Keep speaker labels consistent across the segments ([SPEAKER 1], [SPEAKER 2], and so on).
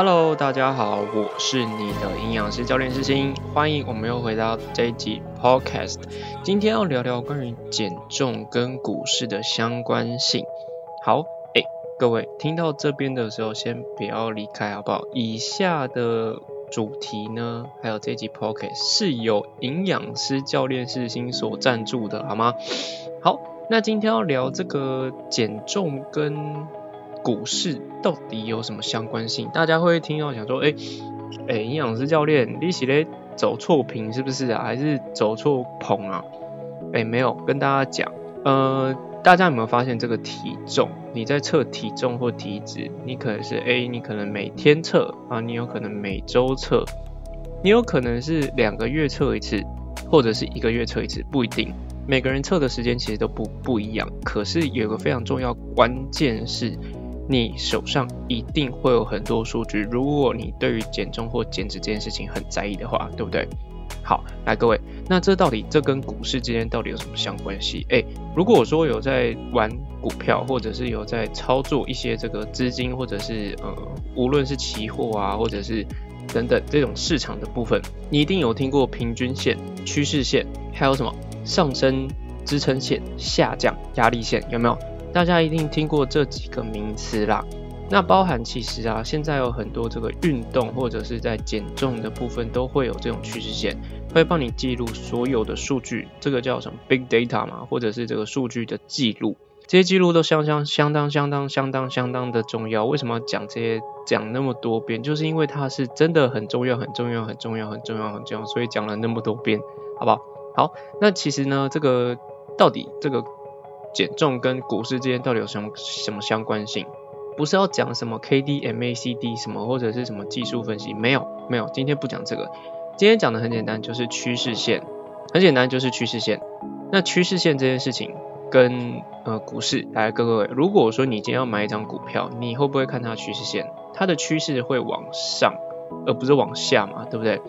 [SPEAKER 1] Hello，大家好，我是你的营养师教练志兴，欢迎我们又回到这一集 Podcast。今天要聊聊关于减重跟股市的相关性。好，哎，各位听到这边的时候，先不要离开，好不好？以下的主题呢，还有这集 Podcast 是由营养师教练志兴所赞助的，好吗？好，那今天要聊这个减重跟。股市到底有什么相关性？大家会听到想说，哎哎，营养师教练，你是咧走错屏是不是啊？还是走错棚啊？哎，没有，跟大家讲，呃，大家有没有发现这个体重？你在测体重或体脂，你可能是 A，你可能每天测啊，你有可能每周测，你有可能是两个月测一次，或者是一个月测一次，不一定。每个人测的时间其实都不不一样。可是有个非常重要关键是。你手上一定会有很多数据，如果你对于减重或减脂这件事情很在意的话，对不对？好，来各位，那这到底这跟股市之间到底有什么相关系？诶，如果我说有在玩股票，或者是有在操作一些这个资金，或者是呃，无论是期货啊，或者是等等这种市场的部分，你一定有听过平均线、趋势线，还有什么上升支撑线、下降压力线，有没有？大家一定听过这几个名词啦，那包含其实啊，现在有很多这个运动或者是在减重的部分都会有这种趋势线，会帮你记录所有的数据，这个叫什么 big data 嘛，或者是这个数据的记录，这些记录都相相相当相当相当相当的重要。为什么讲这些讲那么多遍？就是因为它是真的很重要很重要很重要很重要很重要，所以讲了那么多遍，好不好？好，那其实呢，这个到底这个。减重跟股市之间到底有什么什么相关性？不是要讲什么 K D M A C D 什么或者是什么技术分析，没有没有，今天不讲这个。今天讲的很简单，就是趋势线，很简单就是趋势线。那趋势线这件事情跟呃股市，来各位，如果说你今天要买一张股票，你会不会看它趋势线？它的趋势会往上，而不是往下嘛，对不对？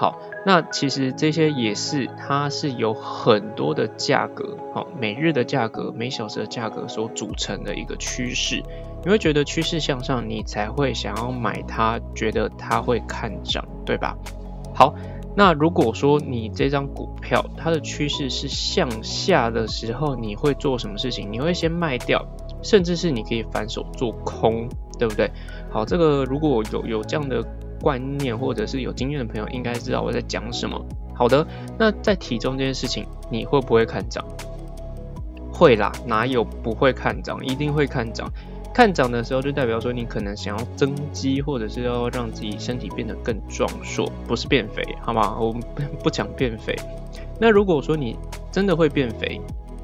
[SPEAKER 1] 好，那其实这些也是，它是有很多的价格，好，每日的价格、每小时的价格所组成的一个趋势。你会觉得趋势向上，你才会想要买它，觉得它会看涨，对吧？好，那如果说你这张股票它的趋势是向下的时候，你会做什么事情？你会先卖掉，甚至是你可以反手做空，对不对？好，这个如果有有这样的。观念或者是有经验的朋友应该知道我在讲什么。好的，那在体重这件事情，你会不会看涨？会啦，哪有不会看涨？一定会看涨。看涨的时候，就代表说你可能想要增肌，或者是要让自己身体变得更壮硕，不是变肥，好吗？我们不讲变肥。那如果说你真的会变肥，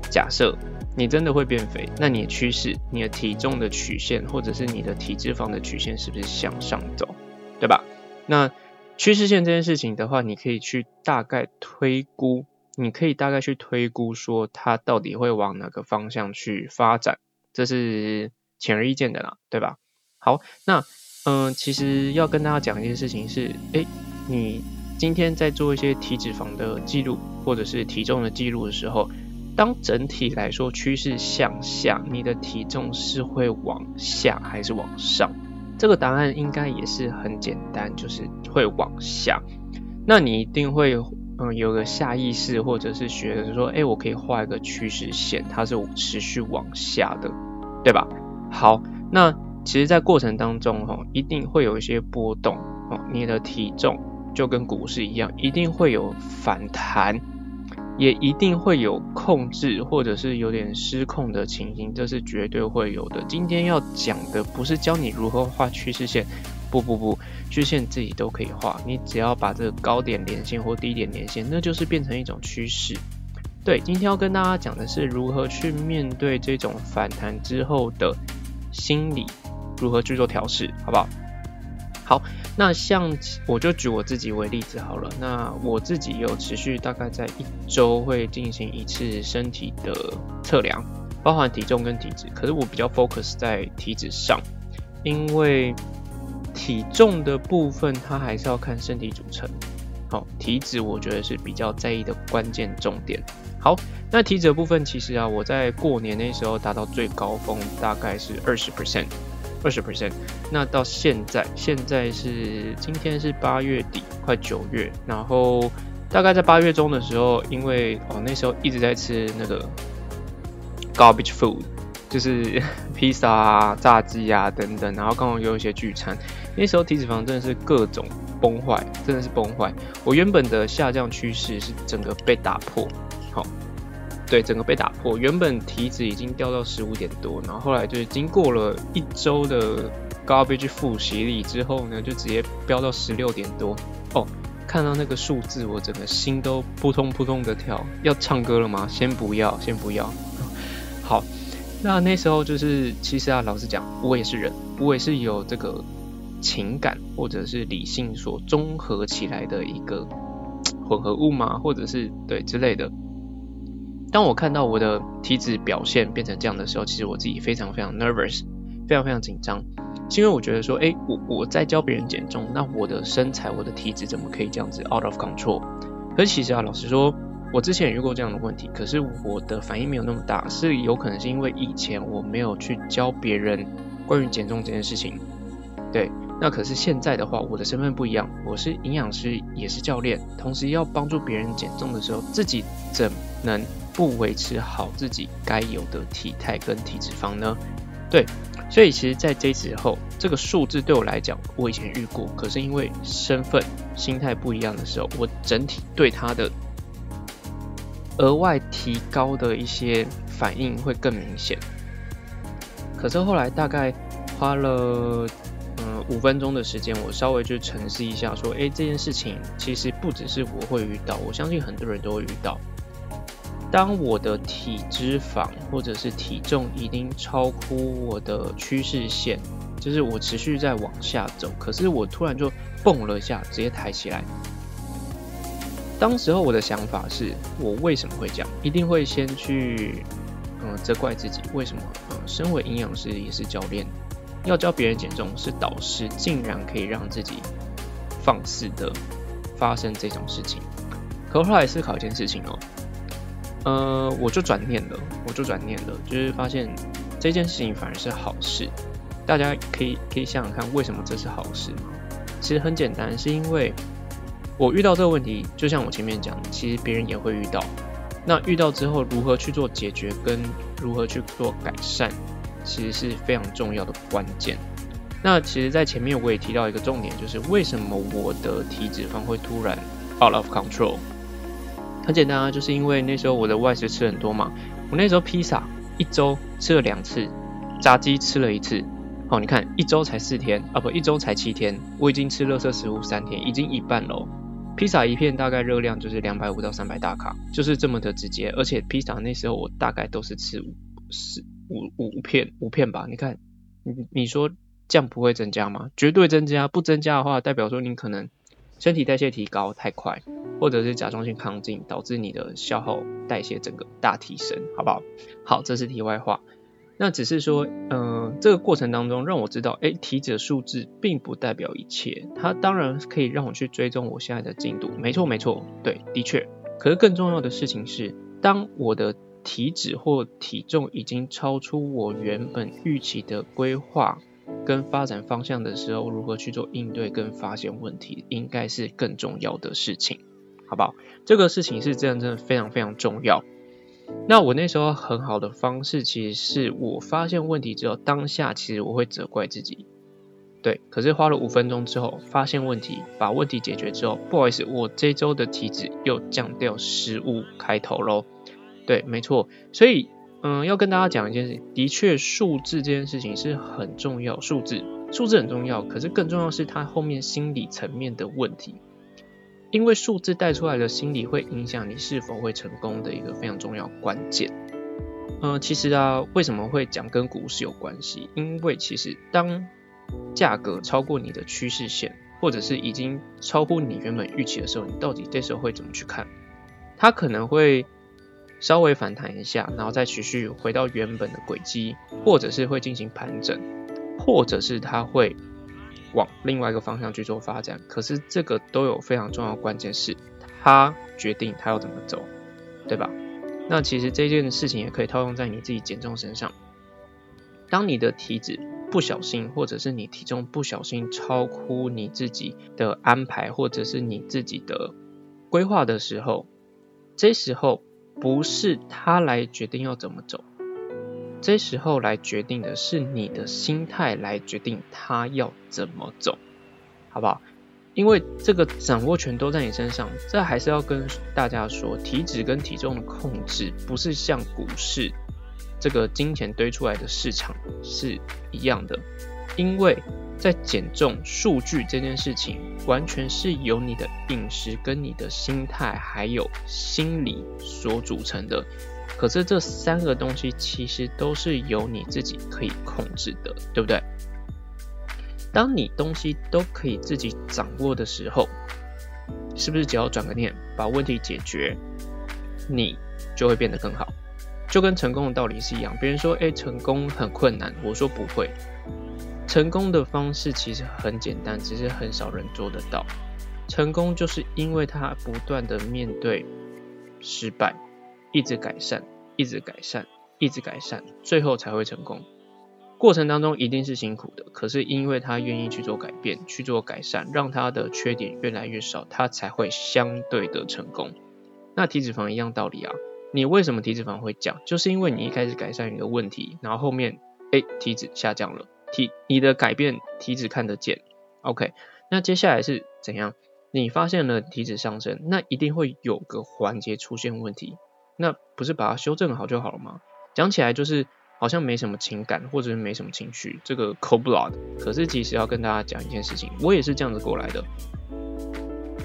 [SPEAKER 1] 假设你真的会变肥，那你的趋势，你的体重的曲线，或者是你的体脂肪的曲线，是不是向上走？对吧？那趋势线这件事情的话，你可以去大概推估，你可以大概去推估说它到底会往哪个方向去发展，这是显而易见的啦，对吧？好，那嗯，其实要跟大家讲一件事情是，诶，你今天在做一些体脂肪的记录或者是体重的记录的时候，当整体来说趋势向下，你的体重是会往下还是往上？这个答案应该也是很简单，就是会往下。那你一定会嗯有个下意识，或者是学的说，哎，我可以画一个趋势线，它是持续往下的，对吧？好，那其实，在过程当中哈，一定会有一些波动哦。你的体重就跟股市一样，一定会有反弹。也一定会有控制或者是有点失控的情形，这是绝对会有的。今天要讲的不是教你如何画趋势线，不不不，趋势线自己都可以画，你只要把这个高点连线或低点连线，那就是变成一种趋势。对，今天要跟大家讲的是如何去面对这种反弹之后的心理，如何去做调试，好不好？好。那像我就举我自己为例子好了。那我自己有持续大概在一周会进行一次身体的测量，包含体重跟体脂。可是我比较 focus 在体脂上，因为体重的部分它还是要看身体组成。好，体脂我觉得是比较在意的关键重点。好，那体脂的部分其实啊，我在过年那时候达到最高峰大概是二十 percent。二十 percent。那到现在，现在是今天是八月底，快九月，然后大概在八月中的时候，因为哦那时候一直在吃那个 garbage food，就是 披萨啊、炸鸡啊等等，然后刚好有一些聚餐，那时候体脂肪真的是各种崩坏，真的是崩坏。我原本的下降趋势是整个被打破，好。对，整个被打破。原本体脂已经掉到十五点多，然后后来就是经过了一周的 garbage 负洗礼之后呢，就直接飙到十六点多。哦，看到那个数字，我整个心都扑通扑通的跳。要唱歌了吗？先不要，先不要。好，那那时候就是，其实啊，老实讲，我也是人，我也是有这个情感或者是理性所综合起来的一个 混合物嘛，或者是对之类的。当我看到我的体脂表现变成这样的时候，其实我自己非常非常 nervous，非常非常紧张，是因为我觉得说，哎，我我在教别人减重，那我的身材、我的体脂怎么可以这样子 out of control？可是其实啊，老实说，我之前也遇过这样的问题，可是我的反应没有那么大，是有可能是因为以前我没有去教别人关于减重这件事情。对，那可是现在的话，我的身份不一样，我是营养师，也是教练，同时要帮助别人减重的时候，自己怎能？不维持好自己该有的体态跟体脂肪呢？对，所以其实，在这时候，这个数字对我来讲，我以前遇过，可是因为身份、心态不一样的时候，我整体对它的额外提高的一些反应会更明显。可是后来大概花了嗯五分钟的时间，我稍微就沉思一下，说，哎，这件事情其实不只是我会遇到，我相信很多人都会遇到。当我的体脂肪或者是体重已经超乎我的趋势线，就是我持续在往下走，可是我突然就蹦了一下，直接抬起来。当时候我的想法是，我为什么会这样？一定会先去嗯责怪自己，为什么？嗯，身为营养师也是教练，要教别人减重是导师，竟然可以让自己放肆的发生这种事情。可后来思考一件事情哦。呃，我就转念了，我就转念了，就是发现这件事情反而是好事。大家可以可以想想看，为什么这是好事吗？其实很简单，是因为我遇到这个问题，就像我前面讲，其实别人也会遇到。那遇到之后，如何去做解决，跟如何去做改善，其实是非常重要的关键。那其实，在前面我也提到一个重点，就是为什么我的体脂肪会突然 out of control。很简单啊，就是因为那时候我的外食吃很多嘛。我那时候披萨一周吃了两次，炸鸡吃了一次。好，你看一周才四天啊，不，一周才七天，我已经吃乐色食物三天，已经一半喽。披萨一片大概热量就是两百五到三百大卡，就是这么的直接。而且披萨那时候我大概都是吃五四五五片五片吧。你看，你你说这样不会增加吗？绝对增加。不增加的话，代表说你可能。身体代谢提高太快，或者是甲状腺亢进，导致你的消耗代谢整个大提升，好不好？好，这是题外话。那只是说，嗯，这个过程当中让我知道，哎，体脂数字并不代表一切，它当然可以让我去追踪我现在的进度，没错没错，对，的确。可是更重要的事情是，当我的体脂或体重已经超出我原本预期的规划。跟发展方向的时候，如何去做应对跟发现问题，应该是更重要的事情，好不好？这个事情是这样，真的非常非常重要。那我那时候很好的方式，其实是我发现问题之后，当下其实我会责怪自己，对。可是花了五分钟之后，发现问题，把问题解决之后，不好意思，我这周的体脂又降掉十五开头喽。对，没错，所以。嗯，要跟大家讲一件事，的确，数字这件事情是很重要，数字，数字很重要。可是更重要是它后面心理层面的问题，因为数字带出来的心理会影响你是否会成功的一个非常重要关键。嗯，其实啊，为什么会讲跟股市有关系？因为其实当价格超过你的趋势线，或者是已经超乎你原本预期的时候，你到底这时候会怎么去看？它可能会。稍微反弹一下，然后再持续回到原本的轨迹，或者是会进行盘整，或者是它会往另外一个方向去做发展。可是这个都有非常重要的关键是，它决定它要怎么走，对吧？那其实这件事情也可以套用在你自己减重身上。当你的体脂不小心，或者是你体重不小心超乎你自己的安排，或者是你自己的规划的时候，这时候不是他来决定要怎么走，这时候来决定的是你的心态来决定他要怎么走，好不好？因为这个掌握权都在你身上，这还是要跟大家说，体脂跟体重的控制不是像股市这个金钱堆出来的市场是一样的，因为在减重数据这件事情，完全是由你的饮食跟你的心态还有心理所组成的。可是这三个东西其实都是由你自己可以控制的，对不对？当你东西都可以自己掌握的时候，是不是只要转个念，把问题解决，你就会变得更好？就跟成功的道理是一样。别人说，哎，成功很困难，我说不会。成功的方式其实很简单，只是很少人做得到。成功就是因为他不断的面对失败，一直改善，一直改善，一直改善，最后才会成功。过程当中一定是辛苦的，可是因为他愿意去做改变、去做改善，让他的缺点越来越少，他才会相对的成功。那体脂肪一样道理啊，你为什么体脂肪会降？就是因为你一开始改善你的问题，然后后面哎体脂下降了，体你的改变体脂看得见。OK，那接下来是怎样？你发现了体脂上升，那一定会有个环节出现问题，那不是把它修正好就好了吗？讲起来就是。好像没什么情感，或者是没什么情绪，这个 cold blood。可是其实要跟大家讲一件事情，我也是这样子过来的。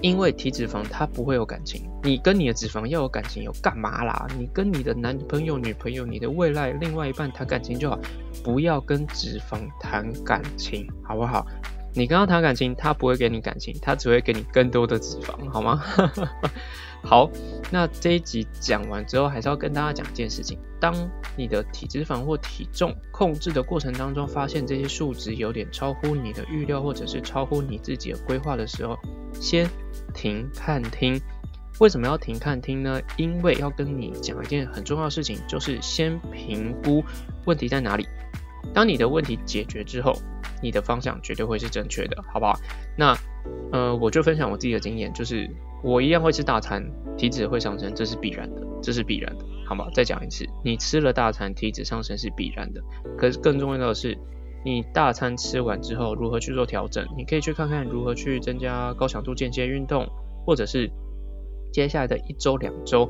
[SPEAKER 1] 因为体脂肪它不会有感情，你跟你的脂肪要有感情，有干嘛啦？你跟你的男朋友、女朋友、你的未来另外一半谈感情就好，不要跟脂肪谈感情，好不好？你跟他谈感情，他不会给你感情，他只会给你更多的脂肪，好吗？好，那这一集讲完之后，还是要跟大家讲一件事情：当你的体脂肪或体重控制的过程当中，发现这些数值有点超乎你的预料，或者是超乎你自己的规划的时候，先停看听。为什么要停看听呢？因为要跟你讲一件很重要的事情，就是先评估问题在哪里。当你的问题解决之后，你的方向绝对会是正确的，好不好？那呃，我就分享我自己的经验，就是。我一样会吃大餐，体脂会上升，这是必然的，这是必然的，好吗？再讲一次，你吃了大餐，体脂上升是必然的。可是更重要的是，你大餐吃完之后如何去做调整？你可以去看看如何去增加高强度间歇运动，或者是接下来的一周两周，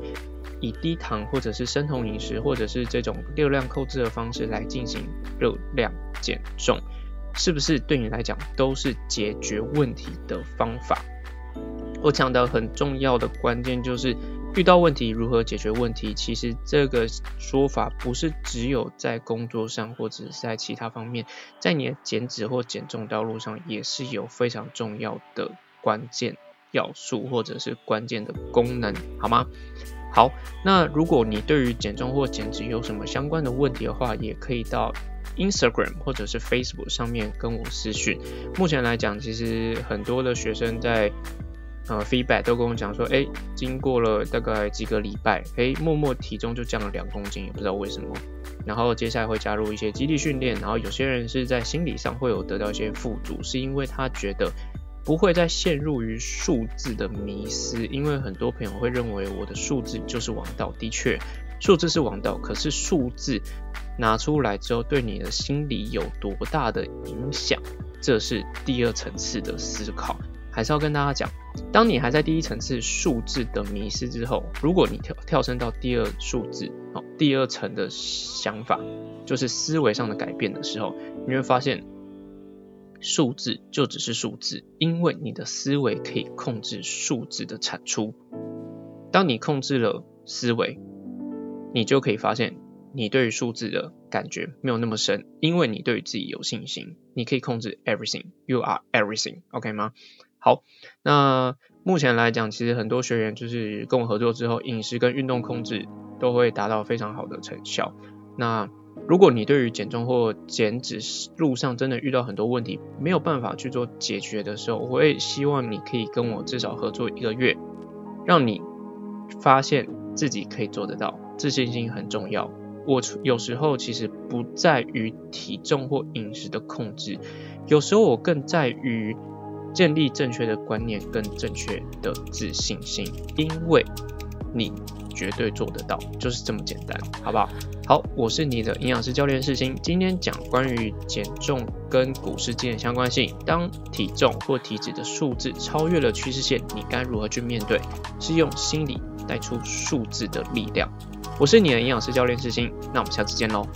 [SPEAKER 1] 以低糖或者是生酮饮食，或者是这种热量控制的方式来进行热量减重，是不是对你来讲都是解决问题的方法？我讲的很重要的关键就是遇到问题如何解决问题。其实这个说法不是只有在工作上，或者是在其他方面，在你的减脂或减重道路上也是有非常重要的关键要素，或者是关键的功能，好吗？好，那如果你对于减重或减脂有什么相关的问题的话，也可以到 Instagram 或者是 Facebook 上面跟我私讯。目前来讲，其实很多的学生在呃，feedback 都跟我讲说，哎，经过了大概几个礼拜，哎，默默体重就降了两公斤，也不知道为什么。然后接下来会加入一些激励训练，然后有些人是在心理上会有得到一些富足，是因为他觉得不会再陷入于数字的迷思，因为很多朋友会认为我的数字就是王道，的确，数字是王道，可是数字拿出来之后对你的心理有多大的影响，这是第二层次的思考。还是要跟大家讲，当你还在第一层次数字的迷失之后，如果你跳跳升到第二数字，哦，第二层的想法，就是思维上的改变的时候，你会发现数字就只是数字，因为你的思维可以控制数字的产出。当你控制了思维，你就可以发现你对于数字的感觉没有那么深，因为你对于自己有信心，你可以控制 everything，you are everything，OK 吗？好，那目前来讲，其实很多学员就是跟我合作之后，饮食跟运动控制都会达到非常好的成效。那如果你对于减重或减脂路上真的遇到很多问题，没有办法去做解决的时候，我会希望你可以跟我至少合作一个月，让你发现自己可以做得到，自信心很重要。我有时候其实不在于体重或饮食的控制，有时候我更在于建立正确的观念跟正确的自信心，因为你绝对做得到，就是这么简单，好不好？好，我是你的营养师教练世新，今天讲关于减重跟股市间的相关性。当体重或体脂的数字超越了趋势线，你该如何去面对？是用心理带出数字的力量。我是你的营养师教练世新，那我们下次见喽。